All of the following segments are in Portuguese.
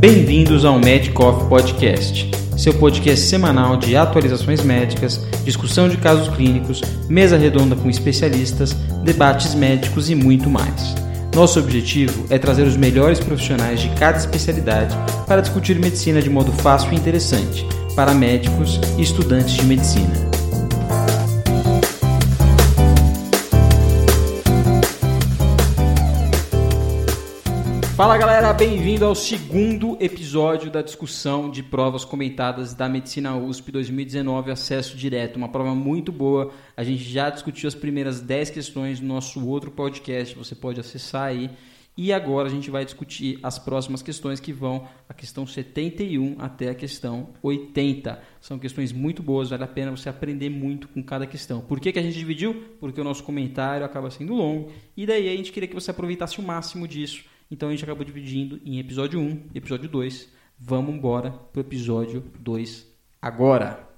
Bem-vindos ao Medicoff Podcast, seu podcast semanal de atualizações médicas, discussão de casos clínicos, mesa redonda com especialistas, debates médicos e muito mais. Nosso objetivo é trazer os melhores profissionais de cada especialidade para discutir medicina de modo fácil e interessante para médicos e estudantes de medicina. Fala galera, bem-vindo ao segundo episódio da discussão de provas comentadas da Medicina USP 2019, acesso direto. Uma prova muito boa. A gente já discutiu as primeiras 10 questões no nosso outro podcast, você pode acessar aí. E agora a gente vai discutir as próximas questões que vão a questão 71 até a questão 80. São questões muito boas, vale a pena você aprender muito com cada questão. Por que, que a gente dividiu? Porque o nosso comentário acaba sendo longo e daí a gente queria que você aproveitasse o máximo disso então a gente acabou dividindo em episódio 1 e episódio 2. Vamos embora pro episódio 2 agora.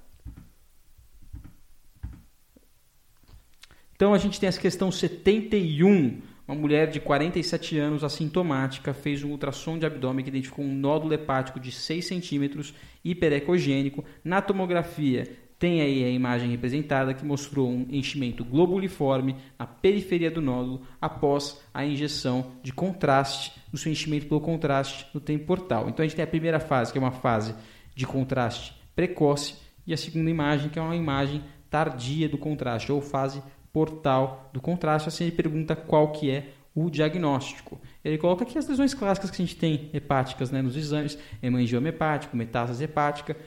Então a gente tem essa questão 71. Uma mulher de 47 anos, assintomática, fez um ultrassom de abdômen que identificou um nódulo hepático de 6 centímetros hiperecogênico. Na tomografia, tem aí a imagem representada que mostrou um enchimento globuliforme na periferia do nódulo após a injeção de contraste, o seu enchimento pelo contraste no tempo portal. Então a gente tem a primeira fase, que é uma fase de contraste precoce, e a segunda imagem, que é uma imagem tardia do contraste, ou fase portal do contraste. Assim ele pergunta qual que é o diagnóstico. Ele coloca aqui as lesões clássicas que a gente tem hepáticas né, nos exames, hemangioma hepático, metástase hepática,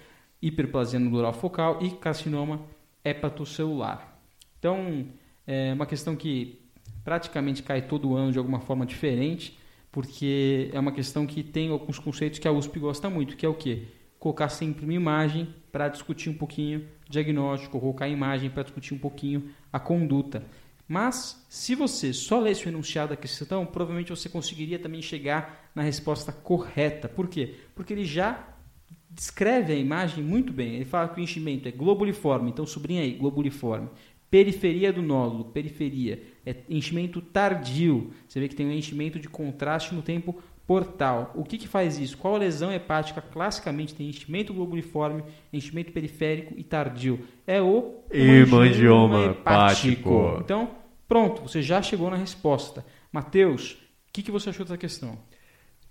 hiperplasia nodular focal e carcinoma hepatocelular. Então, é uma questão que praticamente cai todo ano de alguma forma diferente, porque é uma questão que tem alguns conceitos que a USP gosta muito, que é o quê? Colocar sempre uma imagem para discutir um pouquinho diagnóstico, colocar a imagem para discutir um pouquinho a conduta. Mas, se você só lesse o enunciado da questão, provavelmente você conseguiria também chegar na resposta correta. Por quê? Porque ele já descreve a imagem muito bem. Ele fala que o enchimento é globuliforme, então sublinha aí, globuliforme. Periferia do nódulo, periferia, é enchimento tardio. Você vê que tem um enchimento de contraste no tempo portal. O que, que faz isso? Qual lesão hepática classicamente tem enchimento globuliforme, enchimento periférico e tardio? É o hemangioma hepático. hepático. Então, pronto, você já chegou na resposta. Mateus, o que, que você achou dessa questão?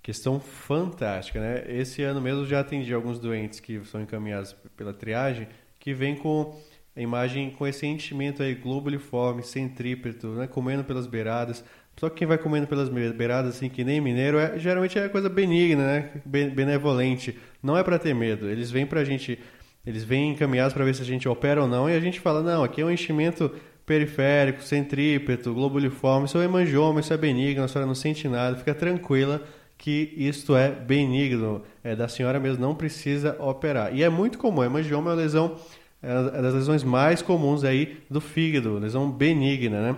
Questão fantástica, né? Esse ano mesmo já atendi alguns doentes que são encaminhados pela triagem, que vem com a imagem com esse enchimento aí globuliforme, centrípeto, né? Comendo pelas beiradas. Só que quem vai comendo pelas beiradas, assim, que nem mineiro, é, geralmente é coisa benigna, né? Benevolente. Não é para ter medo. Eles vêm pra gente, eles vêm encaminhados para ver se a gente opera ou não, e a gente fala, não, aqui é um enchimento periférico, centrípeto, globuliforme, isso é hemangioma, isso é benigno, a senhora não sente nada, fica tranquila que isto é benigno, é, da senhora mesmo não precisa operar. E é muito comum, hemangioma é uma lesão, é das lesões mais comuns aí do fígado, lesão benigna, né?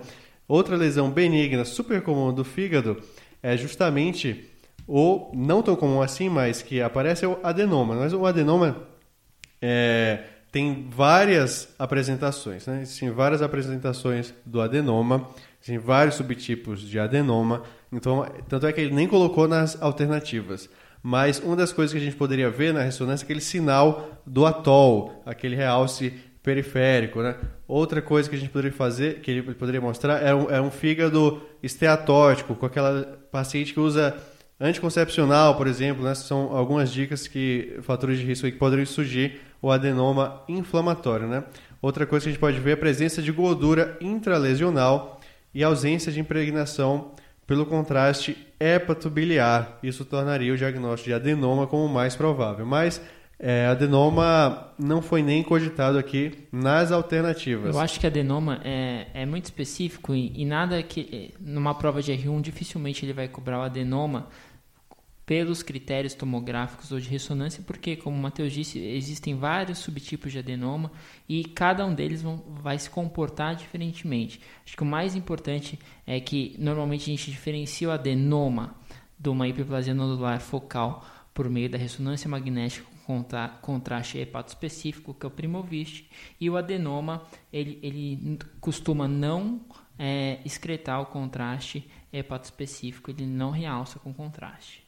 Outra lesão benigna super comum do fígado é justamente o não tão comum assim, mas que aparece é o adenoma. Mas o adenoma é, tem várias apresentações, né? Existem várias apresentações do adenoma, existem vários subtipos de adenoma. Então, tanto é que ele nem colocou nas alternativas. Mas uma das coisas que a gente poderia ver na ressonância é aquele sinal do atol, aquele realce periférico, né? Outra coisa que a gente poderia fazer, que ele poderia mostrar, é um, é um fígado esteatótico, com aquela paciente que usa anticoncepcional, por exemplo, né? São algumas dicas que fatores de risco que poderiam surgir o adenoma inflamatório, né? Outra coisa que a gente pode ver é a presença de gordura intralesional e ausência de impregnação pelo contraste hepatobiliar. Isso tornaria o diagnóstico de adenoma como mais provável. Mas é, adenoma não foi nem cogitado aqui nas alternativas. Eu acho que adenoma é, é muito específico e, e nada que numa prova de R1 dificilmente ele vai cobrar o adenoma pelos critérios tomográficos ou de ressonância, porque, como o Matheus disse, existem vários subtipos de adenoma e cada um deles vão, vai se comportar diferentemente. Acho que o mais importante é que normalmente a gente diferencia o adenoma de uma hiperplasia nodular focal por meio da ressonância magnética com contraste hepatoespecífico, que é o primoviste, e o adenoma ele, ele costuma não é, excretar o contraste hepatoespecífico, ele não realça com contraste.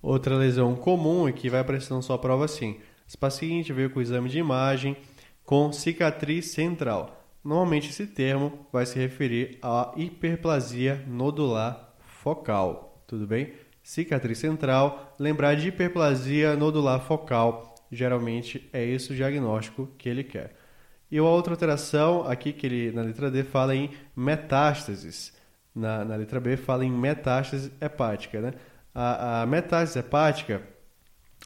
Outra lesão comum e que vai aparecer na sua prova assim. Esse paciente veio com exame de imagem com cicatriz central. Normalmente esse termo vai se referir à hiperplasia nodular focal. Tudo bem? Cicatriz central, lembrar de hiperplasia nodular focal. Geralmente é esse o diagnóstico que ele quer. E a outra alteração aqui que ele na letra D fala em metástases. Na, na letra B fala em metástase hepática. Né? A, a metástase hepática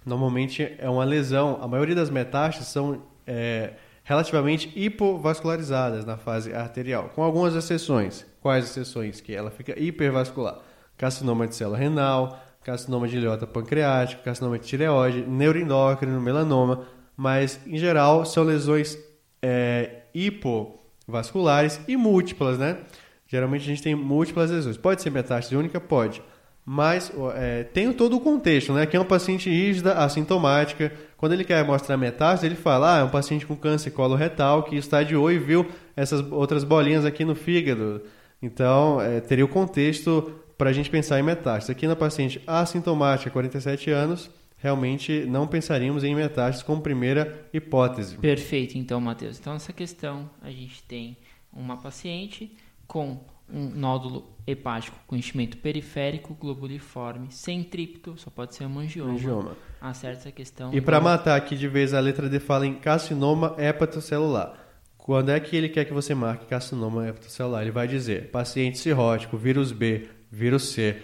normalmente é uma lesão. A maioria das metástases são é, relativamente hipovascularizadas na fase arterial, com algumas exceções. Quais exceções? Que ela fica hipervascular. Carcinoma de célula renal, carcinoma de ileota pancreático, carcinoma de tireoide, neuroendócrino, melanoma, mas em geral são lesões é, hipovasculares e múltiplas, né? Geralmente a gente tem múltiplas lesões. Pode ser metástase única? Pode. Mas é, tem todo o contexto, né? Que é um paciente rígida, assintomática. Quando ele quer mostrar metástase, ele fala: ah, é um paciente com câncer coloretal que estadiou e viu essas outras bolinhas aqui no fígado. Então, é, teria o contexto para a gente pensar em metástase. Aqui na paciente assintomática, 47 anos, realmente não pensaríamos em metástase como primeira hipótese. Perfeito, então, Matheus. Então, nessa questão, a gente tem uma paciente com um nódulo hepático com enchimento periférico, globuliforme, sem tripto, só pode ser um angioma. angioma. Acerta essa questão. E para matar aqui de vez, a letra D fala em carcinoma hepatocelular. Quando é que ele quer que você marque carcinoma hepatocelular? Ele vai dizer paciente cirrótico, vírus B, vírus C,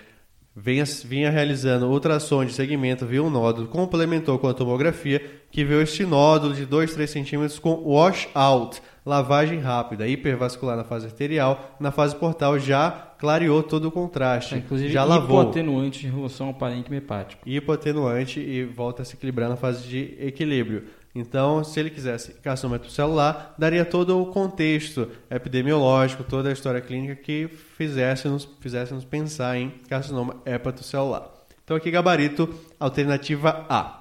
vinha, vinha realizando ultrassom de segmento, viu um nódulo, complementou com a tomografia, que viu este nódulo de 2, 3 centímetros com washout, lavagem rápida, hipervascular na fase arterial, na fase portal já clareou todo o contraste, é, inclusive já lavou. hipoatenuante em relação ao parênquima hepático. Hipoatenuante e volta a se equilibrar na fase de equilíbrio. Então, se ele quisesse carcinoma celular, daria todo o contexto epidemiológico, toda a história clínica que fizesse-nos fizesse -nos pensar em carcinoma hepatocelular. Então, aqui, gabarito, alternativa A.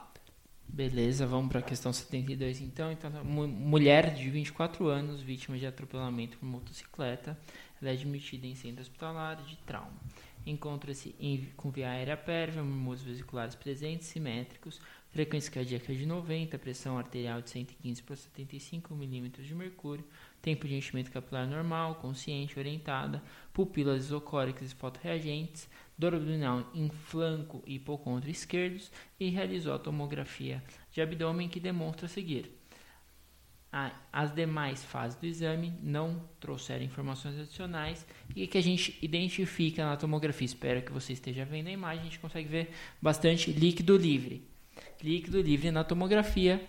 Beleza, vamos para a questão 72 então. então. Mulher de 24 anos, vítima de atropelamento por motocicleta, ela é admitida em centro hospitalar de trauma. Encontra-se com via aérea pérvia, murmúrios vesiculares presentes, simétricos, frequência cardíaca de 90, pressão arterial de 115 por 75 milímetros de mercúrio, tempo de enchimento capilar normal, consciente, orientada, pupilas isocóricas e fotorreagentes, dor abdominal em flanco e hipocondro esquerdos e realizou a tomografia de abdômen que demonstra seguir. As demais fases do exame não trouxeram informações adicionais e que a gente identifica na tomografia. Espero que você esteja vendo a imagem, a gente consegue ver bastante líquido livre líquido livre na tomografia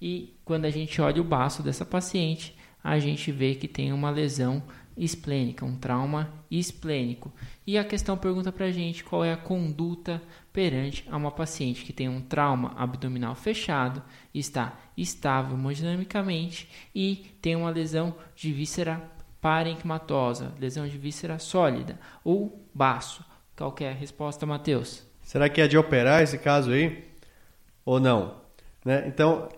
e quando a gente olha o baço dessa paciente, a gente vê que tem uma lesão esplênica, um trauma esplênico. E a questão pergunta para a gente qual é a conduta perante a uma paciente que tem um trauma abdominal fechado, está estável hemodinamicamente e tem uma lesão de víscera parenquimatosa, lesão de víscera sólida ou baço. Qual é a resposta, Matheus? Será que é de operar esse caso aí? ou não. Né? Então,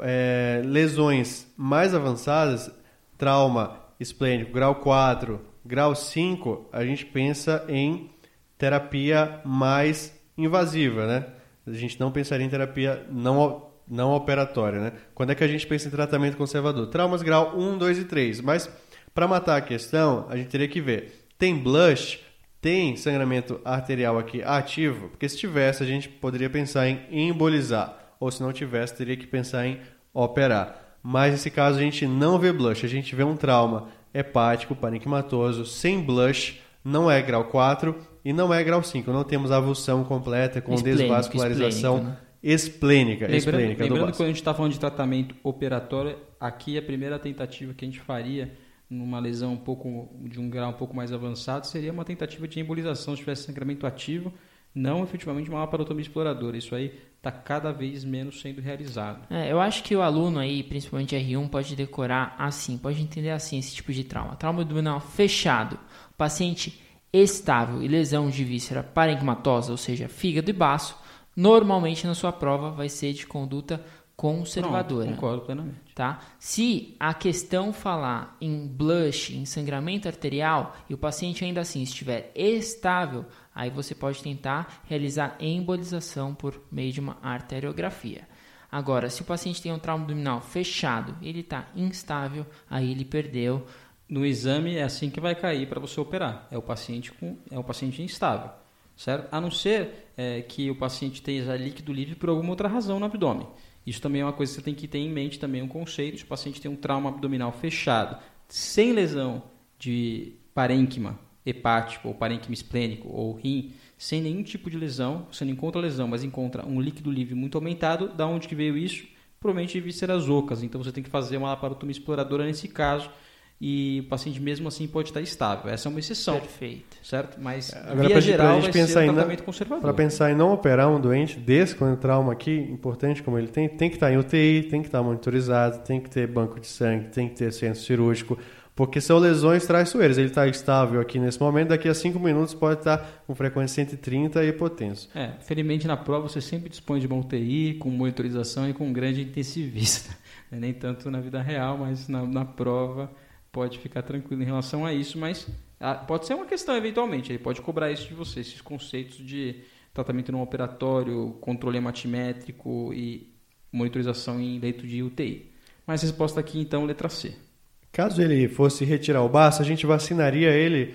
é, lesões mais avançadas, trauma esplênico, grau 4, grau 5, a gente pensa em terapia mais invasiva, né? A gente não pensaria em terapia não, não operatória, né? Quando é que a gente pensa em tratamento conservador? Traumas grau 1, 2 e 3. Mas, para matar a questão, a gente teria que ver. Tem blush tem sangramento arterial aqui ativo? Porque se tivesse, a gente poderia pensar em embolizar. Ou se não tivesse, teria que pensar em operar. Mas nesse caso a gente não vê blush, a gente vê um trauma hepático parenquimatoso sem blush, não é grau 4 e não é grau 5. Não temos avulsão completa com esplênico, desvascularização esplênico, né? esplênica. Lembrando, esplênica lembrando que quando a gente está falando de tratamento operatório, aqui a primeira tentativa que a gente faria numa lesão um pouco de um grau um pouco mais avançado, seria uma tentativa de embolização se tivesse sangramento ativo, não efetivamente uma laparotomia exploradora. Isso aí está cada vez menos sendo realizado. É, eu acho que o aluno aí, principalmente R1, pode decorar assim, pode entender assim esse tipo de trauma. Trauma abdominal fechado, paciente estável e lesão de víscera parenquimatosa, ou seja, fígado e baço, normalmente na sua prova vai ser de conduta conservadora. Pronto, concordo plenamente. Tá? Se a questão falar em blush, em sangramento arterial, e o paciente ainda assim estiver estável, aí você pode tentar realizar embolização por meio de uma arteriografia. Agora, se o paciente tem um trauma abdominal fechado, ele está instável, aí ele perdeu. No exame é assim que vai cair para você operar. É o paciente com é o paciente instável, certo? A não ser é, que o paciente tenha líquido livre por alguma outra razão no abdômen. Isso também é uma coisa que você tem que ter em mente também um conceito. O paciente tem um trauma abdominal fechado, sem lesão de parênquima hepático ou parênquima esplênico ou rim, sem nenhum tipo de lesão, você não encontra lesão, mas encontra um líquido livre muito aumentado, da onde que veio isso? Provavelmente vísceras ocas. Então você tem que fazer uma laparotomia exploradora nesse caso e o paciente mesmo assim pode estar estável. Essa é uma exceção. Perfeito. Certo? Mas Agora, via geral pra vai gente ser um tratamento não, conservador. Para pensar em não operar um doente desse com um trauma aqui, importante como ele tem, tem que estar em UTI, tem que estar monitorizado, tem que ter banco de sangue, tem que ter centro cirúrgico, porque são lesões traiçoeiras. Ele está estável aqui nesse momento, daqui a 5 minutos pode estar com frequência 130 e hipotenso. É, felizmente na prova você sempre dispõe de uma UTI com monitorização e com um grande intensivista. Nem tanto na vida real, mas na, na prova pode ficar tranquilo em relação a isso, mas ah, pode ser uma questão eventualmente. Ele pode cobrar isso de você, esses conceitos de tratamento não operatório, controle hematimétrico e monitorização em leito de UTI. Mas resposta aqui então, letra C. Caso ele fosse retirar o baço, a gente vacinaria ele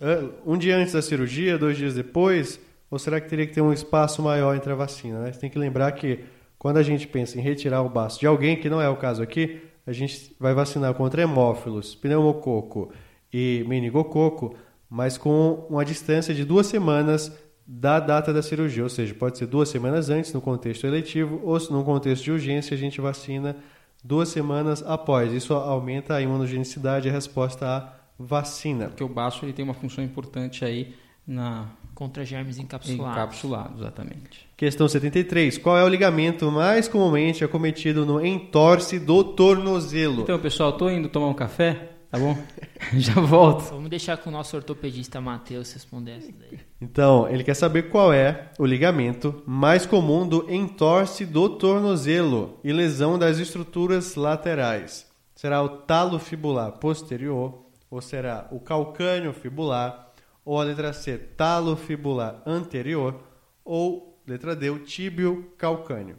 uh, um dia antes da cirurgia, dois dias depois, ou será que teria que ter um espaço maior entre a vacina? Né? Você tem que lembrar que quando a gente pensa em retirar o baço de alguém, que não é o caso aqui, a gente vai vacinar contra hemófilos, pneumococo e meningococo, mas com uma distância de duas semanas da data da cirurgia, ou seja, pode ser duas semanas antes no contexto eletivo ou se no contexto de urgência a gente vacina duas semanas após. Isso aumenta a imunogenicidade e a resposta à vacina. Porque o baço ele tem uma função importante aí na Contra germes encapsulados. encapsulado, exatamente. Questão 73. Qual é o ligamento mais comumente acometido no entorse do tornozelo? Então, pessoal, tô indo tomar um café, tá bom? Já volto. Vamos deixar com o nosso ortopedista Matheus responder essa daí. Então, ele quer saber qual é o ligamento mais comum do entorse do tornozelo e lesão das estruturas laterais. Será o talo fibular posterior ou será o calcânio fibular ou a letra C, talo fibular anterior ou letra D, o tíbio calcâneo.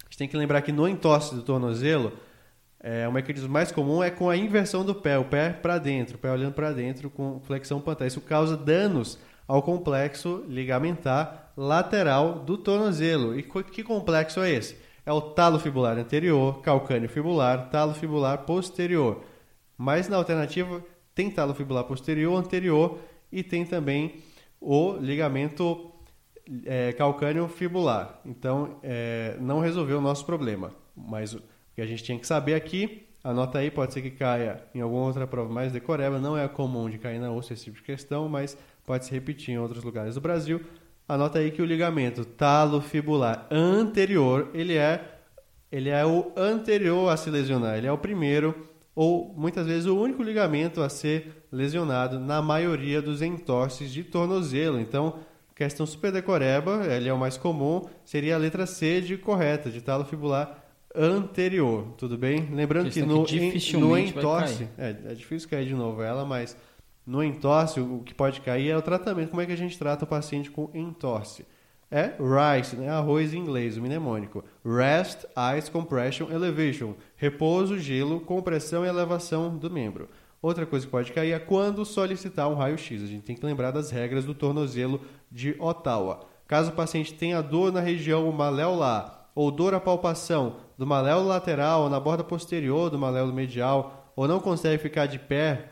A gente tem que lembrar que no entorse do tornozelo, é, o mecanismo mais comum é com a inversão do pé, o pé para dentro, o pé olhando para dentro com flexão plantar. Isso causa danos ao complexo ligamentar lateral do tornozelo. E que complexo é esse? É o talo fibular anterior, calcâneo fibular, talo fibular posterior. Mas na alternativa tem talo fibular posterior, anterior e tem também o ligamento é, calcâneo fibular. Então, é, não resolveu o nosso problema. Mas o que a gente tinha que saber aqui, anota aí, pode ser que caia em alguma outra prova mais decoreba, não é comum de cair na osso esse tipo de questão, mas pode se repetir em outros lugares do Brasil. Anota aí que o ligamento talofibular anterior, ele é, ele é o anterior a se lesionar, ele é o primeiro ou muitas vezes o único ligamento a ser lesionado na maioria dos entorses de tornozelo. Então, questão super decoreba, ele é o mais comum, seria a letra C de correta, de talo fibular anterior, tudo bem? Lembrando que no, que em, no entorse, é, é difícil cair de novo ela, mas no entorse o que pode cair é o tratamento, como é que a gente trata o paciente com entorse? É rice, né? arroz em inglês, o mnemônico. Rest, ice, compression, elevation. Repouso, gelo, compressão e elevação do membro. Outra coisa que pode cair é quando solicitar um raio-x. A gente tem que lembrar das regras do tornozelo de Ottawa. Caso o paciente tenha dor na região maleolar ou dor à palpação do maléolo lateral ou na borda posterior do maléolo medial ou não consegue ficar de pé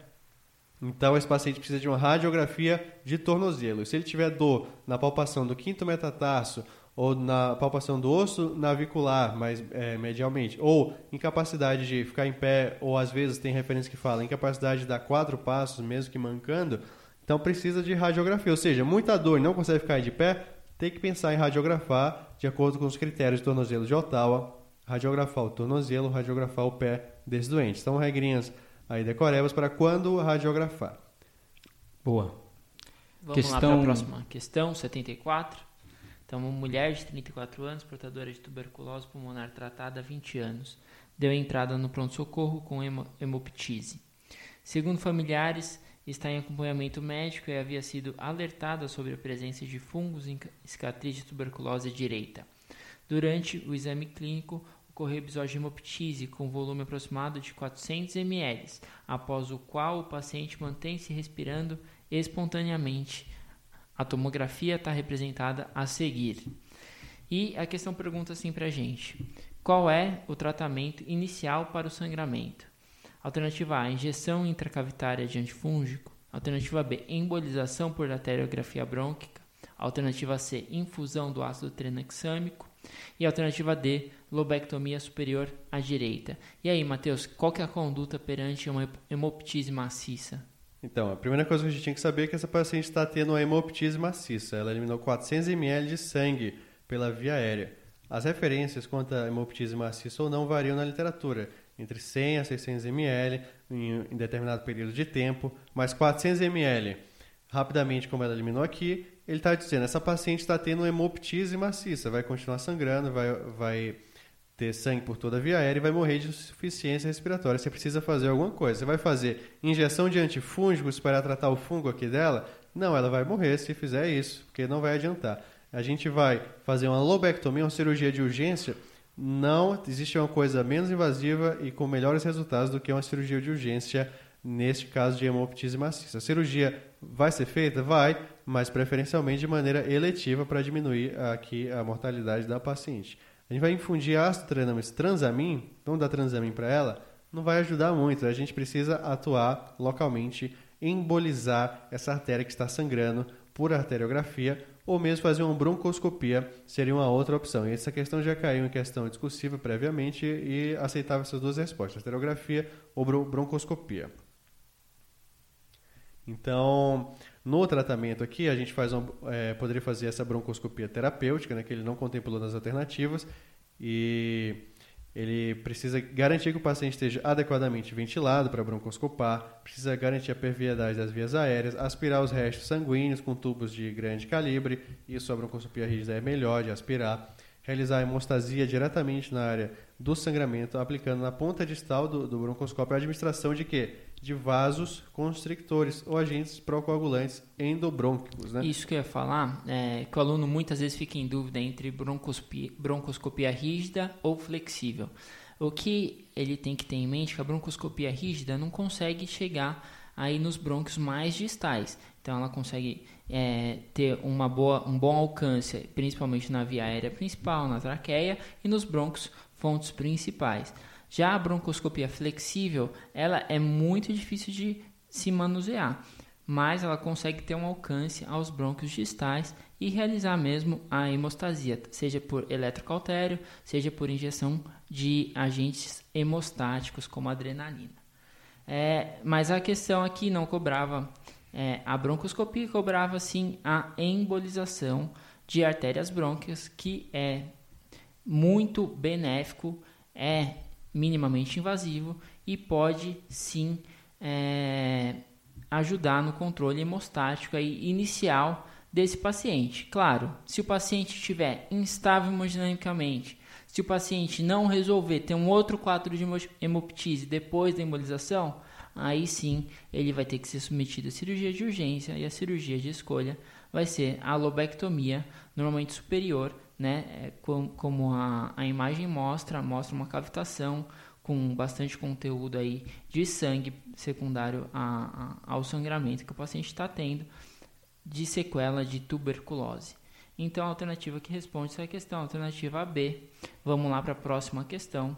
então, esse paciente precisa de uma radiografia de tornozelo. E se ele tiver dor na palpação do quinto metatarso ou na palpação do osso navicular, mais é, medialmente, ou incapacidade de ficar em pé, ou às vezes tem referência que fala incapacidade de dar quatro passos, mesmo que mancando, então precisa de radiografia. Ou seja, muita dor e não consegue ficar de pé, tem que pensar em radiografar de acordo com os critérios de tornozelo de Ottawa, radiografar o tornozelo, radiografar o pé desse doente. São regrinhas aí decorebas para quando radiografar. Boa. Vamos Questão- lá para a próxima questão, 74. Então, uma mulher de 34 anos, portadora de tuberculose pulmonar tratada há 20 anos, deu entrada no pronto-socorro com hemoptise. Segundo familiares, está em acompanhamento médico e havia sido alertada sobre a presença de fungos em cicatriz de tuberculose direita. Durante o exame clínico, de hemoptise com volume aproximado de 400 ml, após o qual o paciente mantém-se respirando espontaneamente. A tomografia está representada a seguir. E a questão pergunta assim para a gente: qual é o tratamento inicial para o sangramento? Alternativa A: injeção intracavitária de antifúngico. Alternativa B: embolização por arteriografia brônquica. Alternativa C: infusão do ácido tranexâmico. E alternativa D: lobectomia superior à direita. E aí, Matheus, qual que é a conduta perante uma hemoptise maciça? Então, a primeira coisa que a gente tinha que saber é que essa paciente está tendo uma hemoptise maciça. Ela eliminou 400 ml de sangue pela via aérea. As referências quanto à hemoptise maciça ou não variam na literatura, entre 100 a 600 ml em, em determinado período de tempo, mas 400 ml, rapidamente como ela eliminou aqui, ele está dizendo essa paciente está tendo hemoptise maciça, vai continuar sangrando, vai, vai ter sangue por toda a via aérea e vai morrer de insuficiência respiratória. Você precisa fazer alguma coisa. Você vai fazer injeção de antifúngicos para tratar o fungo aqui dela? Não, ela vai morrer se fizer isso, porque não vai adiantar. A gente vai fazer uma lobectomia, uma cirurgia de urgência. Não existe uma coisa menos invasiva e com melhores resultados do que uma cirurgia de urgência neste caso de hemoptise maciça. A cirurgia vai ser feita? Vai, mas preferencialmente de maneira eletiva para diminuir aqui a mortalidade da paciente. A gente vai infundir ácido transamin, vamos dar transamin para ela, não vai ajudar muito. A gente precisa atuar localmente, embolizar essa artéria que está sangrando por arteriografia ou mesmo fazer uma broncoscopia seria uma outra opção. E essa questão já caiu em questão discussível previamente e aceitava essas duas respostas, arteriografia ou broncoscopia. Então, no tratamento aqui, a gente faz uma, é, poderia fazer essa broncoscopia terapêutica, né, que ele não contemplou nas alternativas, e ele precisa garantir que o paciente esteja adequadamente ventilado para broncoscopar, precisa garantir a perviedade das vias aéreas, aspirar os restos sanguíneos com tubos de grande calibre, isso a broncoscopia rígida é melhor de aspirar, realizar a hemostasia diretamente na área do sangramento, aplicando na ponta distal do, do broncoscópio a administração de quê? De vasos constrictores ou agentes procoagulantes endobrônquicos. Né? Isso que eu ia falar, é que o aluno muitas vezes fica em dúvida entre broncoscopia, broncoscopia rígida ou flexível. O que ele tem que ter em mente é que a broncoscopia rígida não consegue chegar aí nos brônquios mais distais. Então ela consegue é, ter uma boa, um bom alcance, principalmente na via aérea principal, na traqueia e nos brônquios fontes principais. Já a broncoscopia flexível, ela é muito difícil de se manusear, mas ela consegue ter um alcance aos brônquios distais e realizar mesmo a hemostasia, seja por eletrocautério, seja por injeção de agentes hemostáticos como adrenalina. É, mas a questão aqui não cobrava é, a broncoscopia, cobrava sim a embolização de artérias brônquias, que é muito benéfico, é minimamente invasivo e pode sim é, ajudar no controle hemostático aí inicial desse paciente. Claro, se o paciente estiver instável hemodinamicamente, se o paciente não resolver ter um outro quadro de hemoptise depois da embolização, aí sim ele vai ter que ser submetido a cirurgia de urgência e a cirurgia de escolha vai ser a lobectomia, normalmente superior, né? É, como, a, a imagem mostra, mostra uma cavitação com bastante conteúdo aí de sangue secundário a, a, ao sangramento que o paciente está tendo de sequela de tuberculose. Então, a alternativa que responde essa questão, a alternativa B. Vamos lá para a próxima questão.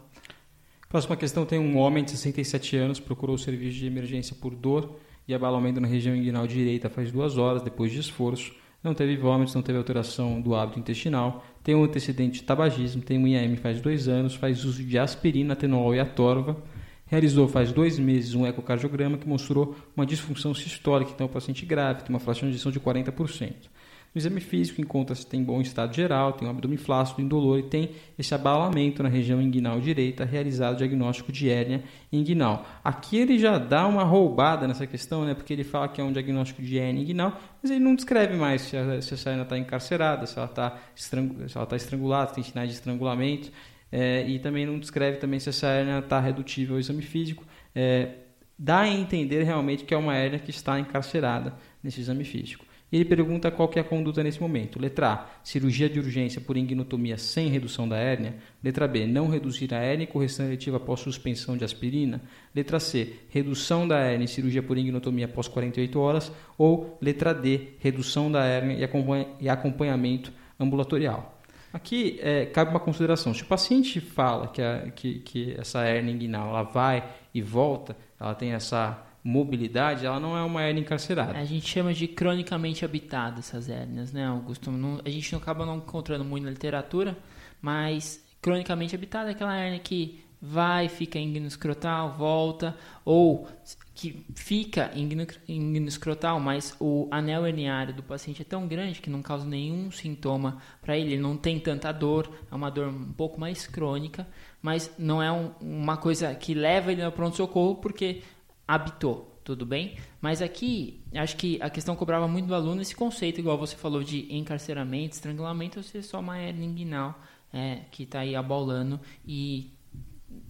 Próxima questão tem um homem de 67 anos procurou o serviço de emergência por dor e abalamento na região inguinal direita faz duas horas depois de esforço não teve vômitos, não teve alteração do hábito intestinal, tem um antecedente de tabagismo, tem um IAM faz dois anos, faz uso de aspirina, atenolol e atorva, realizou faz dois meses um ecocardiograma que mostrou uma disfunção sistólica, então o paciente grave, tem uma fração de ejeção de 40%. No exame físico encontra se tem bom estado geral, tem um abdômen flácido, indolor e tem esse abalamento na região inguinal direita, realizado o diagnóstico de hérnia inguinal. Aqui ele já dá uma roubada nessa questão, né? porque ele fala que é um diagnóstico de hérnia inguinal, mas ele não descreve mais se, a, essa hérnia está encarcerada, se ela está estrangu tá estrangulada, se tem sinais de estrangulamento, é, e também não descreve também se essa hérnia está redutível ao exame físico. É, dá a entender realmente que é uma hérnia que está encarcerada nesse exame físico. E ele pergunta qual que é a conduta nesse momento. Letra A, cirurgia de urgência por ingnotomia sem redução da hérnia. Letra B, não reduzir a hérnia e correção eletiva após suspensão de aspirina. Letra C, redução da hérnia e cirurgia por ingnotomia após 48 horas. Ou letra D, redução da hérnia e acompanhamento ambulatorial. Aqui é, cabe uma consideração. Se o paciente fala que, a, que, que essa hérnia inguinal ela vai e volta, ela tem essa mobilidade, ela não é uma hérnia encarcerada. A gente chama de cronicamente habitada essas hérnias, né, Augusto? Não, a gente não acaba não encontrando muito na literatura, mas cronicamente habitada é aquela hérnia que vai, fica escrotal, volta, ou que fica escrotal, mas o anel herniário do paciente é tão grande que não causa nenhum sintoma para ele, ele não tem tanta dor, é uma dor um pouco mais crônica, mas não é um, uma coisa que leva ele ao pronto-socorro porque habitou, tudo bem? Mas aqui, acho que a questão cobrava muito do aluno esse conceito, igual você falou de encarceramento, estrangulamento, ou seja, só uma hernia inguinal é, que está aí abaulando e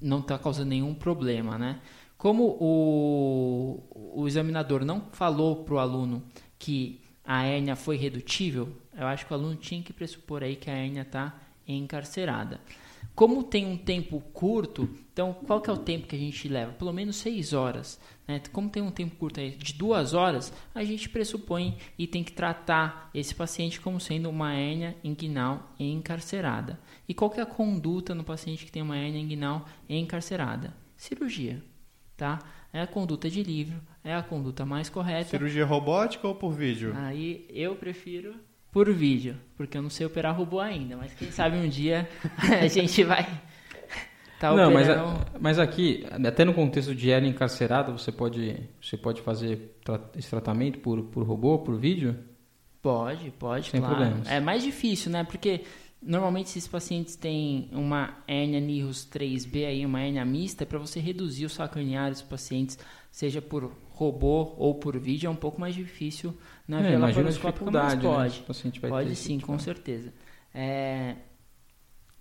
não está causando nenhum problema, né? Como o, o examinador não falou para o aluno que a hérnia foi redutível, eu acho que o aluno tinha que pressupor aí que a hérnia está encarcerada. Como tem um tempo curto, então qual que é o tempo que a gente leva? Pelo menos seis horas. Né? Como tem um tempo curto aí de duas horas, a gente pressupõe e tem que tratar esse paciente como sendo uma hérnia inguinal encarcerada. E qual que é a conduta no paciente que tem uma hérnia inguinal encarcerada? Cirurgia. Tá? É a conduta de livro, é a conduta mais correta. Cirurgia robótica ou por vídeo? Aí eu prefiro por vídeo, porque eu não sei operar robô ainda, mas quem sabe um dia a gente vai tá não, mas, mas aqui, até no contexto de ela encarcerada, você pode, você pode fazer tra esse tratamento por, por robô, por vídeo? Pode, pode, Sem claro. Problemas. É mais difícil, né? Porque normalmente esses pacientes têm uma hernia Nihus 3B, aí, uma hernia mista, para você reduzir o saco herniário dos pacientes, seja por robô ou por vídeo, é um pouco mais difícil na é, laparoscópica, mas né? pode. Né? pode sim, com certeza. É...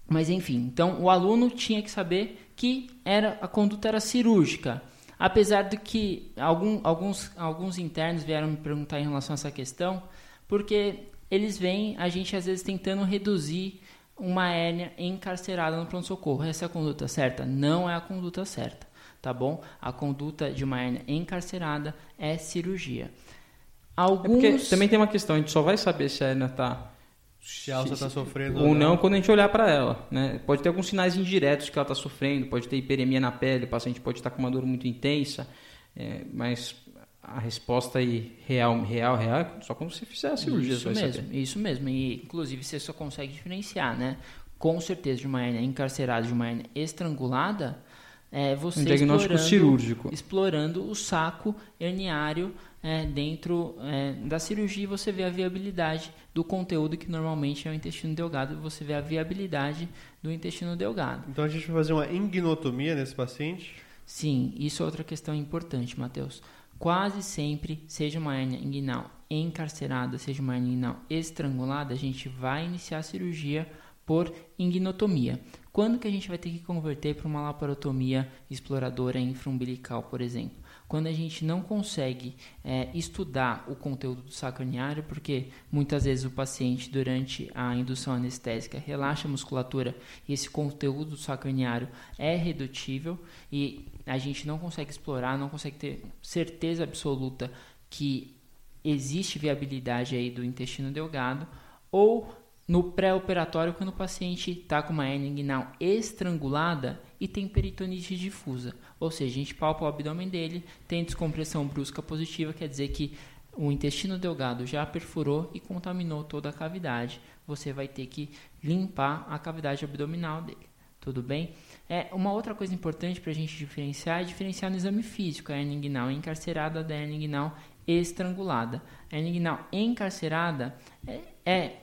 Mas enfim, então o aluno tinha que saber que era a conduta era cirúrgica. Apesar de que algum, alguns, alguns internos vieram me perguntar em relação a essa questão, porque eles veem a gente às vezes tentando reduzir uma hérnia encarcerada no pronto-socorro. Essa é a conduta certa? Não é a conduta certa tá bom? A conduta de uma hernia encarcerada é cirurgia. Alguns... É também tem uma questão, a gente só vai saber se a hernia está se a alça está sofrendo ou não, quando a gente olhar para ela. Né? Pode ter alguns sinais indiretos que ela está sofrendo, pode ter hiperemia na pele, o paciente pode estar com uma dor muito intensa, é, mas a resposta aí real, real, real, é só quando você fizer a cirurgia. Isso mesmo, saber. isso mesmo. E inclusive você só consegue diferenciar, né? Com certeza de uma hernia encarcerada, de uma hernia estrangulada, é, você um diagnóstico explorando, cirúrgico. Explorando o saco herniário é, dentro é, da cirurgia, você vê a viabilidade do conteúdo que normalmente é o intestino delgado, você vê a viabilidade do intestino delgado. Então a gente vai fazer uma ingnotomia nesse paciente? Sim, isso é outra questão importante, Matheus. Quase sempre, seja uma hernia inguinal encarcerada, seja uma hernia inguinal estrangulada, a gente vai iniciar a cirurgia por ingnotomia. Quando que a gente vai ter que converter para uma laparotomia exploradora infraumbilical, por exemplo? Quando a gente não consegue é, estudar o conteúdo do saco herniário, porque muitas vezes o paciente, durante a indução anestésica, relaxa a musculatura e esse conteúdo do saco herniário é redutível e a gente não consegue explorar, não consegue ter certeza absoluta que existe viabilidade aí do intestino delgado, ou no pré-operatório quando o paciente está com uma hernia inguinal estrangulada e tem peritonite difusa. Ou seja, a gente palpa o abdômen dele, tem descompressão brusca positiva, quer dizer que o intestino delgado já perfurou e contaminou toda a cavidade. Você vai ter que limpar a cavidade abdominal dele. Tudo bem? É, uma outra coisa importante para a gente diferenciar é diferenciar no exame físico a hernia inguinal encarcerada da hernia inguinal estrangulada. A hernia inguinal encarcerada é, é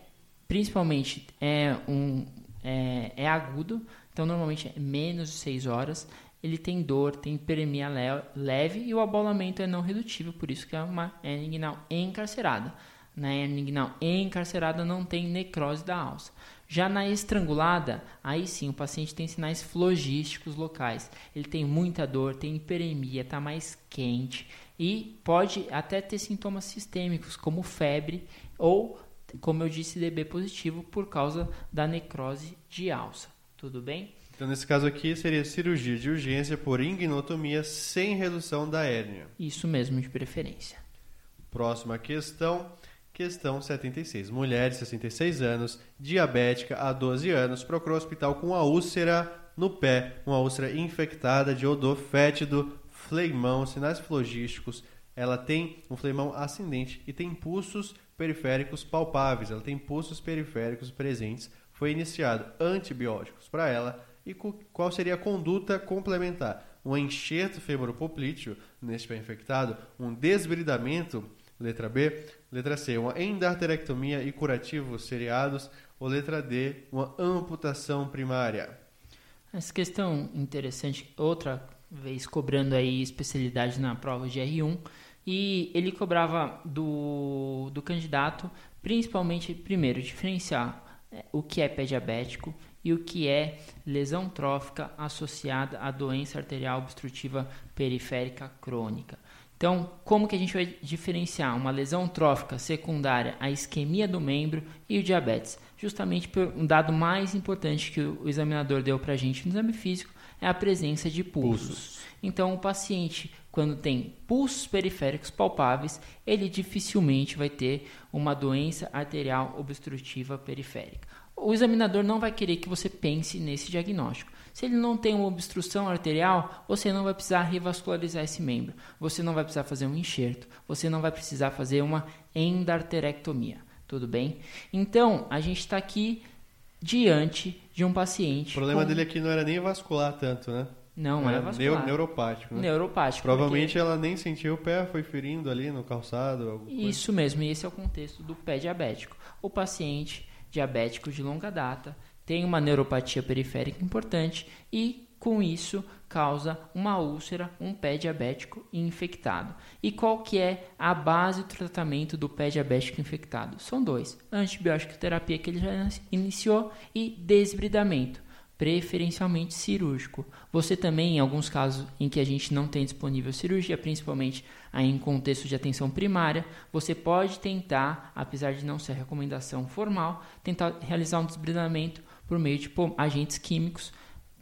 principalmente é um é, é, agudo, então normalmente é menos de 6 horas. Ele tem dor, tem hiperemia leve e o abolamento é não redutível, por isso que é uma hernia inguinal encarcerada. Na hernia inguinal encarcerada não tem necrose da alça. Já na estrangulada, aí sim o paciente tem sinais flogísticos locais. Ele tem muita dor, tem hiperemia, está mais quente e pode até ter sintomas sistêmicos, como febre ou, como eu disse, DB positivo por causa da necrose de alça. Tudo bem? Então, nesse caso aqui, seria cirurgia de urgência por ingnotomia sem redução da hérnia. Isso mesmo, de preferência. Próxima questão. Questão 76. Mulher de 66 anos, diabética há 12 anos, procurou hospital com uma úlcera no pé, uma úlcera infectada de odor fétido, fleimão, sinais flogísticos. Ela tem um fleimão ascendente e tem pulsos periféricos palpáveis. Ela tem pulsos periféricos presentes. Foi iniciado antibióticos para ela. E qual seria a conduta complementar? Um enxerto femoropoplíteo neste pé infectado, um desbridamento Letra B. Letra C, uma endarterectomia e curativos seriados. Ou letra D, uma amputação primária. Essa questão interessante, outra vez cobrando aí especialidade na prova de R1, e ele cobrava do, do candidato, principalmente, primeiro, diferenciar o que é pé diabético e o que é lesão trófica associada à doença arterial obstrutiva periférica crônica. Então, como que a gente vai diferenciar uma lesão trófica secundária à isquemia do membro e o diabetes? Justamente por um dado mais importante que o examinador deu para a gente no exame físico é a presença de pulsos. pulsos. Então, o paciente, quando tem pulsos periféricos palpáveis, ele dificilmente vai ter uma doença arterial obstrutiva periférica. O examinador não vai querer que você pense nesse diagnóstico. Se ele não tem uma obstrução arterial, você não vai precisar revascularizar esse membro. Você não vai precisar fazer um enxerto. Você não vai precisar fazer uma endarterectomia. Tudo bem? Então, a gente está aqui diante de um paciente. O problema com... dele aqui não era nem vascular tanto, né? Não era, era vascular. neuropático. Né? Neuropático. Provavelmente porque... ela nem sentiu o pé, foi ferindo ali no calçado. Isso mesmo, e esse é o contexto do pé diabético. O paciente diabético de longa data tem uma neuropatia periférica importante e, com isso, causa uma úlcera, um pé diabético infectado. E qual que é a base do tratamento do pé diabético infectado? São dois: antibiótico terapia que ele já iniciou e desbridamento, preferencialmente cirúrgico. Você também, em alguns casos em que a gente não tem disponível cirurgia, principalmente em contexto de atenção primária, você pode tentar, apesar de não ser recomendação formal, tentar realizar um desbridamento por meio de agentes químicos,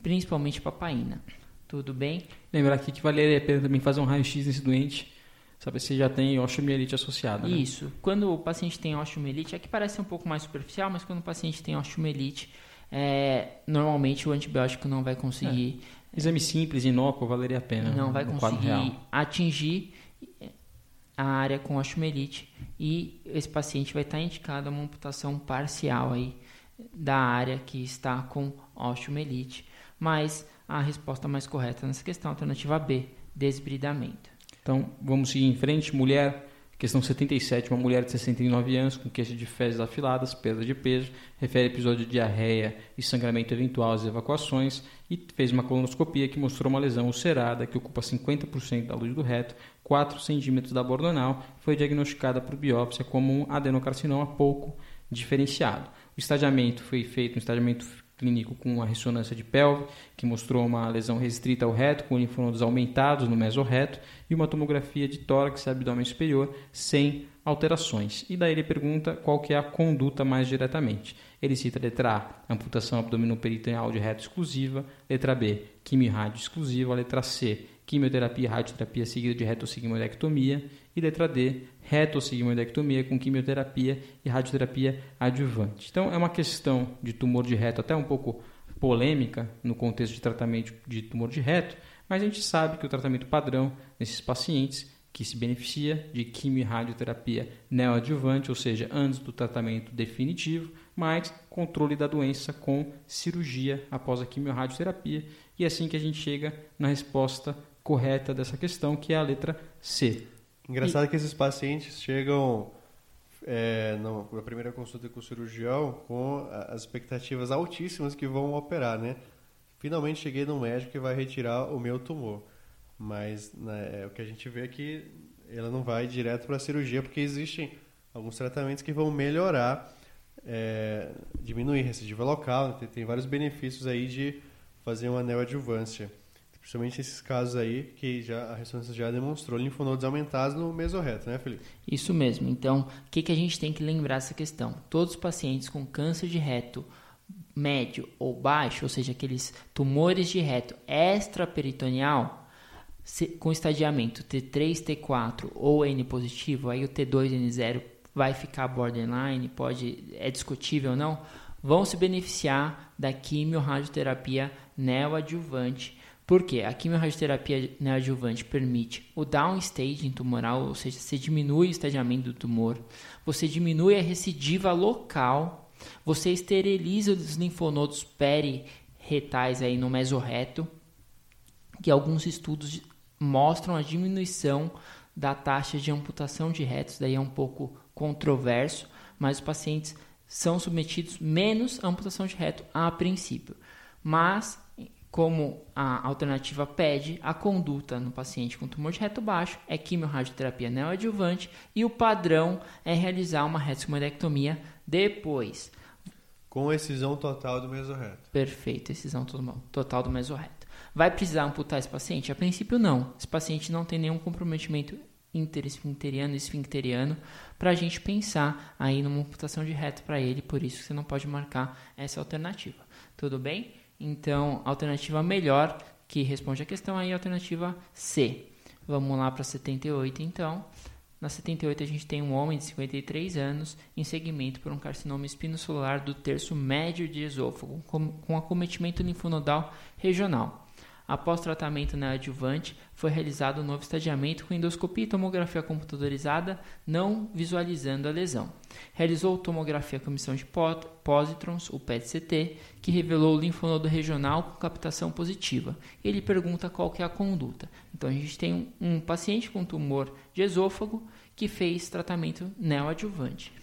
principalmente papaina. Tudo bem? Lembrar aqui que valeria a pena também fazer um raio-x nesse doente, saber se já tem osteomielite associada. Né? Isso. Quando o paciente tem osteomielite, aqui parece um pouco mais superficial, mas quando o paciente tem osteomielite, é, normalmente o antibiótico não vai conseguir. É. Exame simples, inócuo, valeria a pena. Não vai conseguir atingir a área com osteomielite e esse paciente vai estar indicado a uma amputação parcial aí da área que está com osteomielite, mas a resposta mais correta nessa questão, alternativa B, desbridamento. Então, vamos seguir em frente. Mulher, questão 77, uma mulher de 69 anos com queixa de fezes afiladas, perda de peso, refere episódio de diarreia e sangramento eventual às evacuações e fez uma colonoscopia que mostrou uma lesão ulcerada que ocupa 50% da luz do reto, 4 centímetros da borda anal, foi diagnosticada por biópsia como um adenocarcinoma pouco diferenciado. O estadiamento foi feito um estadiamento clínico com uma ressonância de pelve, que mostrou uma lesão restrita ao reto, com linfonodos aumentados no mesorreto, e uma tomografia de tórax e abdômen superior sem alterações. E daí ele pergunta qual que é a conduta mais diretamente. Ele cita letra A, amputação abdominoperitoneal de reto exclusiva, letra B, quimio-rádio exclusiva, letra C, quimioterapia radioterapia seguida de retossigmoidectomia e letra D, retossigmoidectomia com quimioterapia e radioterapia adjuvante. Então é uma questão de tumor de reto até um pouco polêmica no contexto de tratamento de tumor de reto, mas a gente sabe que o tratamento padrão nesses pacientes que se beneficia de quimio e radioterapia neoadjuvante, ou seja, antes do tratamento definitivo, mas controle da doença com cirurgia após a quimio e radioterapia. E é assim que a gente chega na resposta correta dessa questão, que é a letra C. Engraçado e... que esses pacientes chegam é, no, na primeira consulta com o cirurgião com as expectativas altíssimas que vão operar, né? Finalmente cheguei no médico que vai retirar o meu tumor. Mas né, é, o que a gente vê é que ela não vai direto para a cirurgia, porque existem alguns tratamentos que vão melhorar, é, diminuir recidiva local, tem, tem, vários benefícios aí de fazer uma neoadjuvância. Principalmente nesses casos aí que já, a ressonância já demonstrou linfonodos aumentados no mesorreto, né, Felipe? Isso mesmo. Então, o que, que a gente tem que lembrar essa questão? Todos os pacientes com câncer de reto médio ou baixo, ou seja, aqueles tumores de reto extraperitoneal, com estadiamento T3, T4 ou N positivo, aí o T2, N0 vai ficar borderline, pode é discutível ou não, vão se beneficiar da quimiorradioterapia neoadjuvante. Porque a quimiorradioterapia neoadjuvante permite o downstaging tumoral, ou seja, você diminui o estadiamento do tumor, você diminui a recidiva local, você esteriliza os linfonodos periretais aí no mesorreto, que alguns estudos mostram a diminuição da taxa de amputação de retos, daí é um pouco controverso, mas os pacientes são submetidos menos à amputação de reto a princípio. Mas, como a alternativa pede, a conduta no paciente com tumor de reto baixo é quimiorradioterapia neoadjuvante e o padrão é realizar uma retomoidectomia depois. Com excisão total do mesorreto. Perfeito, excisão total do mesorreto. Vai precisar amputar esse paciente? A princípio, não. Esse paciente não tem nenhum comprometimento interesfincteriano e esfincteriano para a gente pensar aí numa amputação de reto para ele, por isso você não pode marcar essa alternativa. Tudo bem? Então, alternativa melhor que responde a questão aí, alternativa C. Vamos lá para 78 então. Na 78 a gente tem um homem de 53 anos em segmento por um carcinoma espinocelular do terço médio de esôfago, com acometimento linfonodal regional. Após tratamento na adjuvante, foi realizado um novo estadiamento com endoscopia e tomografia computadorizada, não visualizando a lesão. Realizou tomografia com emissão de positrons, o PET-CT, que revelou o linfonodo regional com captação positiva. Ele pergunta qual é a conduta. Então a gente tem um, um paciente com tumor de esôfago que fez tratamento neoadjuvante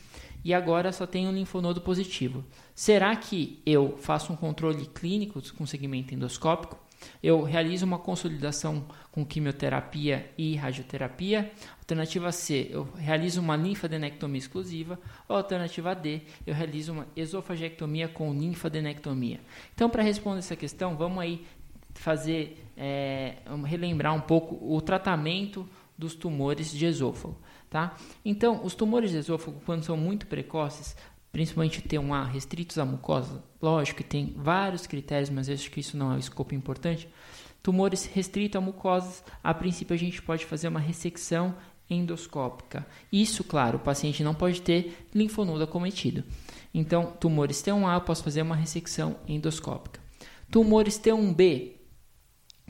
e agora só tem um linfonodo positivo. Será que eu faço um controle clínico com segmento endoscópico? Eu realizo uma consolidação com quimioterapia e radioterapia. Alternativa C, eu realizo uma linfadenectomia exclusiva. Alternativa D, eu realizo uma esofagectomia com linfadenectomia. Então, para responder essa questão, vamos aí fazer, é, relembrar um pouco o tratamento dos tumores de esôfago. Tá? Então, os tumores de esôfago, quando são muito precoces, principalmente T1A restritos à mucosa, lógico que tem vários critérios, mas acho que isso não é um escopo importante. Tumores restritos a mucosas, a princípio a gente pode fazer uma ressecção endoscópica. Isso, claro, o paciente não pode ter linfonodo acometido. Então, tumores T1A, eu posso fazer uma ressecção endoscópica. Tumores T1B,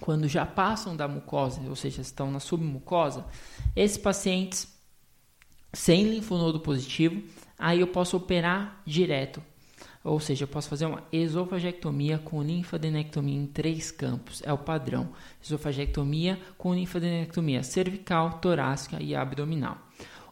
quando já passam da mucosa, ou seja, estão na submucosa, esses pacientes sem linfonodo positivo, aí eu posso operar direto. Ou seja, eu posso fazer uma esofagectomia com linfadenectomia em três campos. É o padrão. Esofagectomia com linfadenectomia cervical, torácica e abdominal.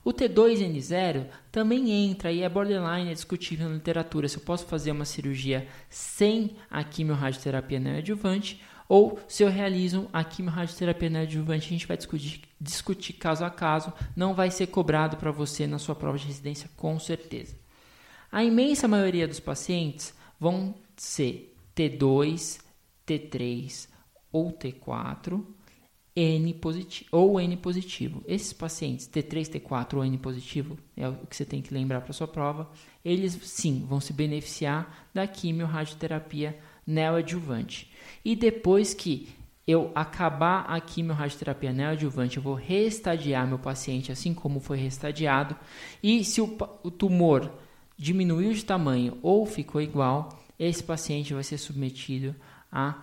O T2N0 também entra e é borderline, é discutível na literatura se eu posso fazer uma cirurgia sem a quimiorradioterapia neoadjuvante ou se eu realizo a quimiorradioterapia neoadjuvante, a gente vai discutir, discutir caso a caso, não vai ser cobrado para você na sua prova de residência, com certeza. A imensa maioria dos pacientes vão ser T2, T3 ou T4 N positivo ou N positivo. Esses pacientes T3, T4 ou N positivo, é o que você tem que lembrar para sua prova, eles sim vão se beneficiar da quimiorradioterapia neoadjuvante. E depois que eu acabar a quimiorradioterapia neoadjuvante, eu vou restadiar meu paciente assim como foi restadiado. E se o, o tumor diminuiu de tamanho ou ficou igual, esse paciente vai ser submetido a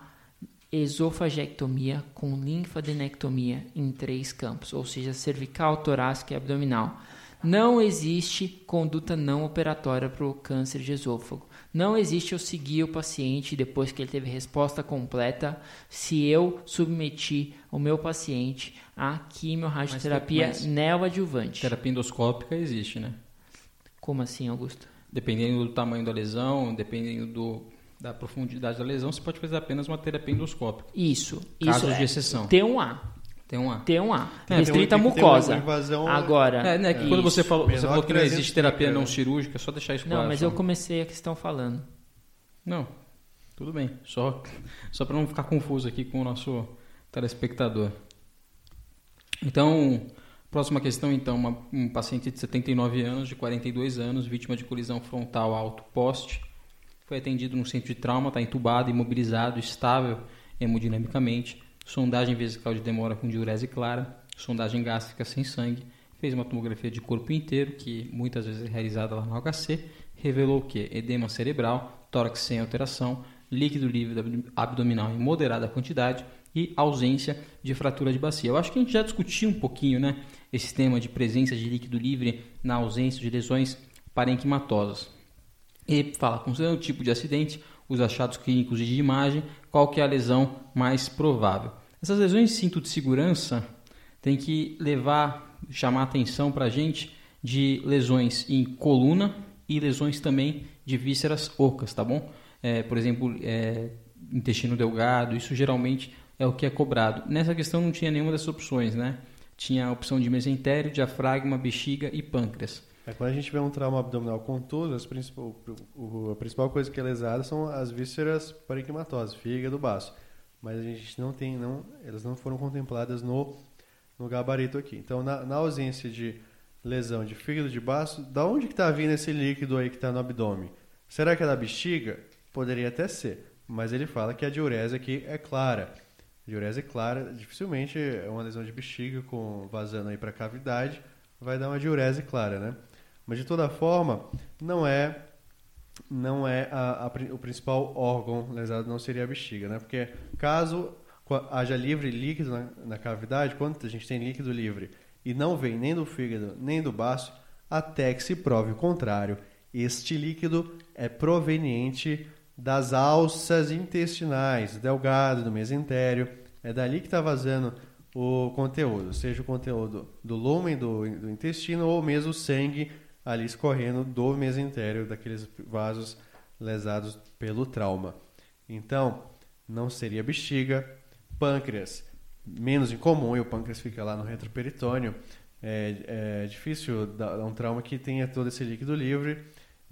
esofagectomia com linfadenectomia em três campos, ou seja, cervical, torácica e abdominal. Não existe conduta não operatória para o câncer de esôfago. Não existe eu seguir o paciente depois que ele teve resposta completa se eu submeti o meu paciente a quimio-radioterapia Mas- mas- neoadjuvante. Terapia endoscópica existe, né? Como assim, Augusto? Dependendo do tamanho da lesão, dependendo do, da profundidade da lesão, você pode fazer apenas uma terapia endoscópica. Isso. Casos isso de é exceção. T1A. Tem uma. T1A. É, Restrita à tem um- tem uma mucosa. invasão- Agora. É, né, que quando você falou, você falou que não 300 existe terapia não micra. cirúrgica, é só deixar isso Não, claro. mas só. eu comecei a questão falando. Não, tudo bem. Só, só para não ficar confuso aqui com o nosso telespectador. Então, próxima questão, então, uma, um paciente de 79 anos, de 42 anos, vítima de colisão frontal alto-poste, foi atendido no centro de trauma, está entubado, imobilizado, estável hemodinamicamente, sondagem vesical de demora com diurese clara, sondagem gástrica sem sangue, fez uma tomografia de corpo inteiro, que muitas vezes é realizada lá no HC, revelou que edema cerebral, tórax sem alteração, líquido livre abd- abdominal em moderada quantidade e ausência de fratura de bacia. Eu acho que a gente já discutiu um pouquinho, né, esse tema de presença de líquido livre na ausência de lesões parenquimatosas. E fala com o tipo de acidente, os achados clínicos e de imagem, qual que é a lesão mais provável. Essas lesões de cinto de segurança tem que levar, chamar atenção para a gente de lesões em coluna e lesões também de vísceras ocas, tá bom? É, por exemplo, é, intestino delgado, isso geralmente é o que é cobrado. Nessa questão não tinha nenhuma dessas opções, né? Tinha a opção de mesentério, diafragma, bexiga e pâncreas. É, quando a gente vê um trauma abdominal contuso, as principal, o- a principal coisa que é lesada são as vísceras parenquimatosas, fígado, baço. Mas a gente não tem, não, elas não foram contempladas no, no gabarito aqui. Então, na, na ausência de lesão de fígado de baço, da onde que está vindo esse líquido aí que está no abdômen? Será que é da bexiga? Poderia até ser, mas ele fala que a diurese aqui é clara. Diurese clara, dificilmente é uma lesão de bexiga com vazando aí para cavidade, vai dar uma diurese clara, né? Mas de toda forma, não é não é a- a o principal órgão lesado, não seria a bexiga, né? Porque caso haja livre líquido na, na cavidade, quando a gente tem líquido livre e não vem nem do fígado nem do baço, até que se prove o contrário, este líquido é proveniente das alças intestinais, do delgado, do mesentério, é dali que está vazando o conteúdo, seja o conteúdo do lúmen do, do intestino ou mesmo o sangue ali escorrendo do mesentério, daqueles vasos lesados pelo trauma. Então, não seria bexiga, pâncreas, menos incomum, e o pâncreas fica lá no retroperitônio. É, é difícil dar um trauma que tenha todo esse líquido livre.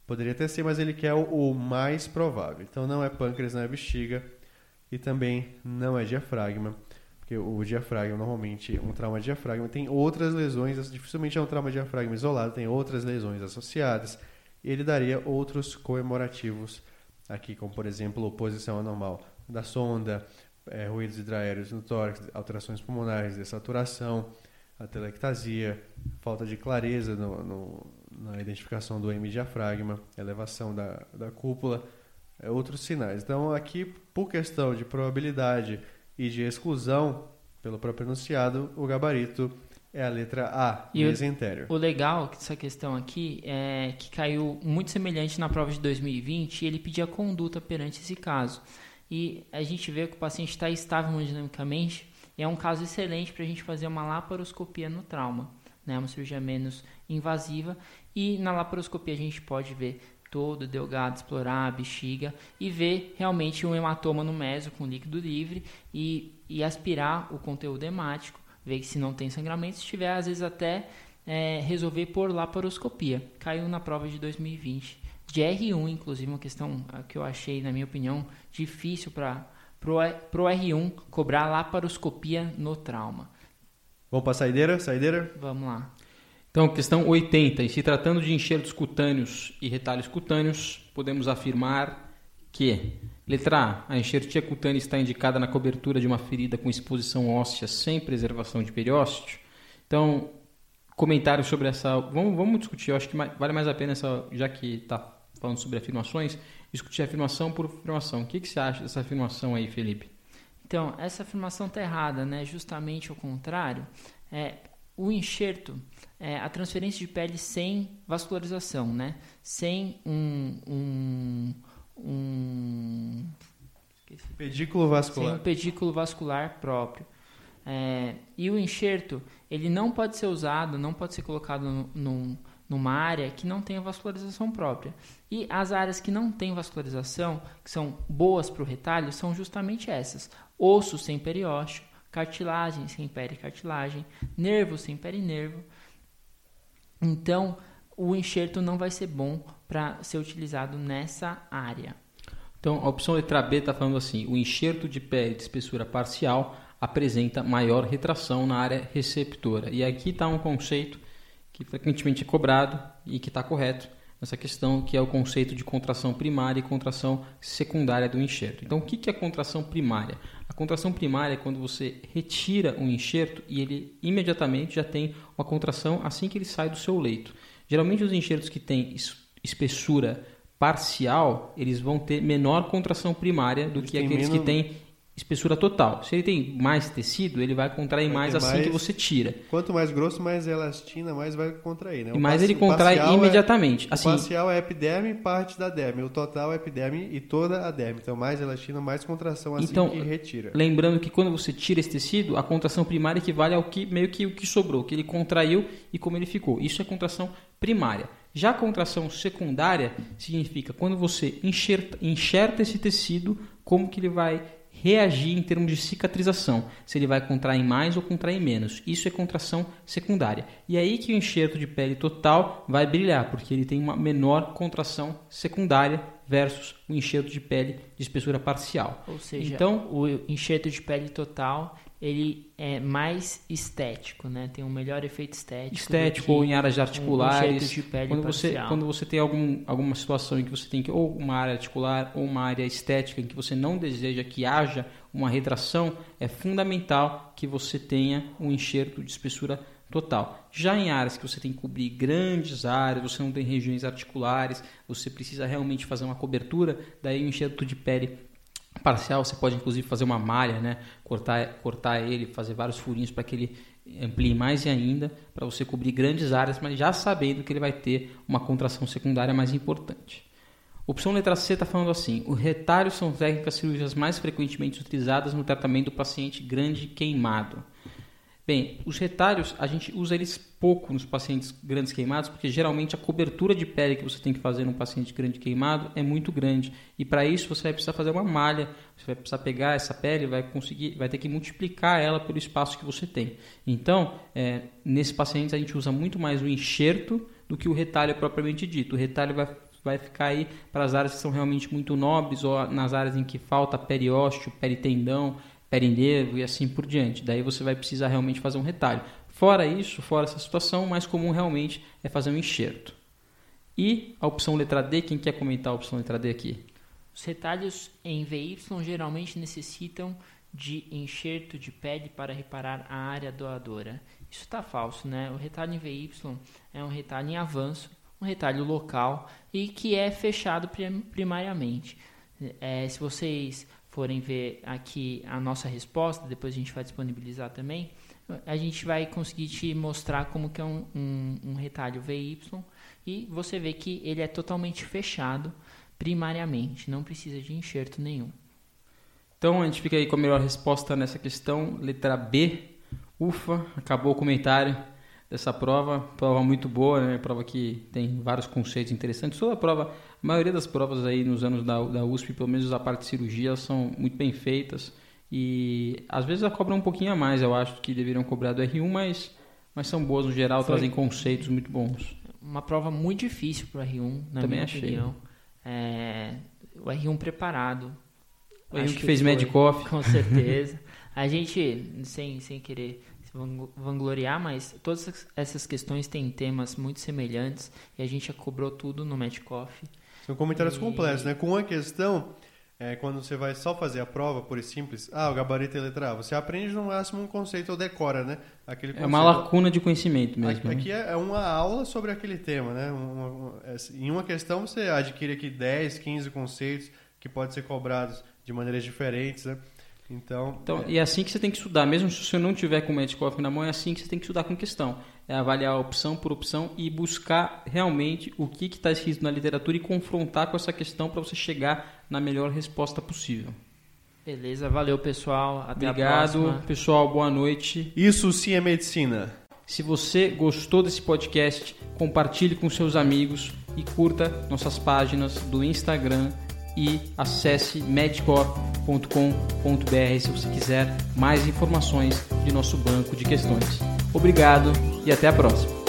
Poderia até ser, mas ele quer o, o mais provável. Então, não é pâncreas, não é bexiga e também não é diafragma. Porque o diafragma, normalmente, um trauma de diafragma tem outras lesões, dificilmente é um trauma de diafragma isolado, tem outras lesões associadas. Ele daria outros comemorativos aqui, como por exemplo, oposição anormal da sonda, eh, ruídos hidraéreos no tórax, alterações pulmonares, dessaturação, atelectasia, falta de clareza no, no, na identificação do hemidiafragma, elevação da, da cúpula, eh, outros sinais. Então, aqui, por questão de probabilidade e de exclusão pelo próprio enunciado, o gabarito é a letra A, E o- mesentério. O legal dessa questão aqui é que caiu muito semelhante na prova de 2020 e ele pedia conduta perante esse caso. E a gente vê que o paciente está estável hemodinamicamente e é um caso excelente para a gente fazer uma laparoscopia no trauma, né? uma cirurgia menos invasiva. E na laparoscopia a gente pode ver todo delgado, explorar a bexiga e ver realmente um hematoma no meso com líquido livre e, e aspirar o conteúdo hemático, ver se não tem sangramento, se tiver, às vezes até é, resolver por laparoscopia. Caiu na prova de 2020. De R1, inclusive, uma questão que eu achei, na minha opinião, difícil para pro R1 cobrar laparoscopia no trauma. Vamos para a saideira? Saideira? Vamos lá. Então, questão 80. Em se tratando de enxertos cutâneos e retalhos cutâneos, podemos afirmar que, letra A, a enxertia cutânea está indicada na cobertura de uma ferida com exposição óssea sem preservação de periósteo. Então, comentário sobre essa. Vamos, vamos discutir, eu acho que vale mais a pena, essa, já que está falando sobre afirmações, discutir afirmação por afirmação. O que, que você acha dessa afirmação aí, Felipe? Então, essa afirmação está errada, né? Justamente o contrário. É, o enxerto é a transferência de pele sem vascularização, né? Sem um, um, um pedículo vascular. Sem um pedículo vascular próprio. É, e o enxerto, ele não pode ser usado, não pode ser colocado num, numa área que não tenha vascularização própria. E as áreas que não têm vascularização, que são boas para o retalho, são justamente essas: osso sem periósteo, cartilagem sem pericartilagem, nervo sem perinervo. Então, o enxerto não vai ser bom para ser utilizado nessa área. Então, a opção letra B está falando assim: o enxerto de pele de espessura parcial apresenta maior retração na área receptora. E aqui está um conceito que frequentemente é cobrado e que está correto nessa questão, que é o conceito de contração primária e contração secundária do enxerto. Então, o que é contração primária? A contração primária é quando você retira um enxerto e ele imediatamente já tem uma contração assim que ele sai do seu leito. Geralmente, os enxertos que têm espessura parcial, eles vão ter menor contração primária do eles que aqueles menos... que têm espessura total. Se ele tem mais tecido, ele vai contrair vai mais assim mais, que você tira. Quanto mais grosso, mais elastina, mais vai contrair, né? E mais ele contrai é- imediatamente. É, assim, o parcial é epiderme e parte da derme. O total é epiderme e toda a derme. Então, mais elastina, mais contração assim então, que retira. Lembrando que quando você tira esse tecido, a contração primária equivale ao que meio que o que sobrou, que ele contraiu e como ele ficou. Isso é contração primária. Já a contração secundária significa quando você enxerta, enxerta esse tecido, como que ele vai reagir em termos de cicatrização, se ele vai contrair mais ou contrair menos. Isso é contração secundária. E é aí que o enxerto de pele total vai brilhar, porque ele tem uma menor contração secundária versus o enxerto de pele de espessura parcial. Ou seja, então, o enxerto de pele total ele é mais estético, né? Tem um melhor efeito estético. Estético ou em áreas articulares. Um de pele quando você quando você tem algum, alguma situação em que você tem que ou uma área articular ou uma área estética em que você não deseja que haja uma retração, é fundamental que você tenha um enxerto de espessura total. Já em áreas que você tem que cobrir grandes áreas, você não tem regiões articulares, você precisa realmente fazer uma cobertura, daí o enxerto de pele parcial, você pode inclusive fazer uma malha, né? cortar, cortar ele, fazer vários furinhos para que ele amplie mais e ainda, para você cobrir grandes áreas, mas já sabendo que ele vai ter uma contração secundária mais importante. Opção letra C está falando assim: o retalho são técnicas cirúrgicas mais frequentemente utilizadas no tratamento do paciente grande queimado. Bem, os retalhos a gente usa eles pouco nos pacientes grandes queimados, porque geralmente a cobertura de pele que você tem que fazer num paciente grande queimado é muito grande. E para isso você vai precisar fazer uma malha, você vai precisar pegar essa pele, vai conseguir, vai ter que multiplicar ela pelo espaço que você tem. Então, é, nesses pacientes a gente usa muito mais o enxerto do que o retalho propriamente dito. O retalho vai vai ficar aí para as áreas que são realmente muito nobres ou nas áreas em que falta periósteo, peritendão, perindeiro e assim por diante. Daí você vai precisar realmente fazer um retalho. Fora isso, fora essa situação, o mais comum realmente é fazer um enxerto. E a opção letra D, quem quer comentar a opção letra D aqui? Os retalhos em VY geralmente necessitam de enxerto de pele para reparar a área doadora. Isso está falso, né? O retalho em VY é um retalho em avanço, um retalho local e que é fechado primariamente. É, se vocês forem ver aqui a nossa resposta, depois a gente vai disponibilizar também, a gente vai conseguir te mostrar como que é um, um, um retalho VY e você vê que ele é totalmente fechado primariamente, não precisa de enxerto nenhum. Então a gente fica aí com a melhor resposta nessa questão, letra B. Ufa, acabou o comentário dessa prova, prova muito boa, né? Prova que tem vários conceitos interessantes. Toda a prova, a maioria das provas aí nos anos da, da USP, pelo menos a parte de cirurgia, são muito bem feitas e às vezes ela cobra um pouquinho a mais, eu acho que deveriam cobrar do R1, mas mas são boas no geral, Foi. trazem conceitos muito bons. Uma prova muito difícil para o R1, na Também minha achei. opinião. É, o R1 preparado. O R1 que, que fez Medicoff. Com certeza. a gente, sem, sem querer vangloriar, mas todas essas questões têm temas muito semelhantes e a gente já cobrou tudo no Matchcoff. São comentários e... complexos, né? Com uma questão, é, quando você vai só fazer a prova, por simples, ah, o gabarito e letra A, você aprende no máximo um conceito ou decora, né? Aquele conceito. É uma lacuna de conhecimento mesmo. Aqui, né? aqui é uma aula sobre aquele tema, né? Uma, uma, é, em uma questão você adquire aqui 10, 15 conceitos que podem ser cobrados de maneiras diferentes, né? Então, Então, é, e é assim que você tem que estudar, mesmo se você não tiver com o Medcoff na mão, é assim que você tem que estudar com questão. É avaliar opção por opção e buscar realmente o que está escrito na literatura e confrontar com essa questão para você chegar na melhor resposta possível. Beleza, valeu pessoal. Até a Obrigado, pessoal. Boa noite. isso sim é medicina. Se você gostou desse podcast, compartilhe com seus amigos e curta nossas páginas do Instagram e acesse medcore.com.br se você quiser mais informações de nosso banco de questões. Obrigado e até a próxima.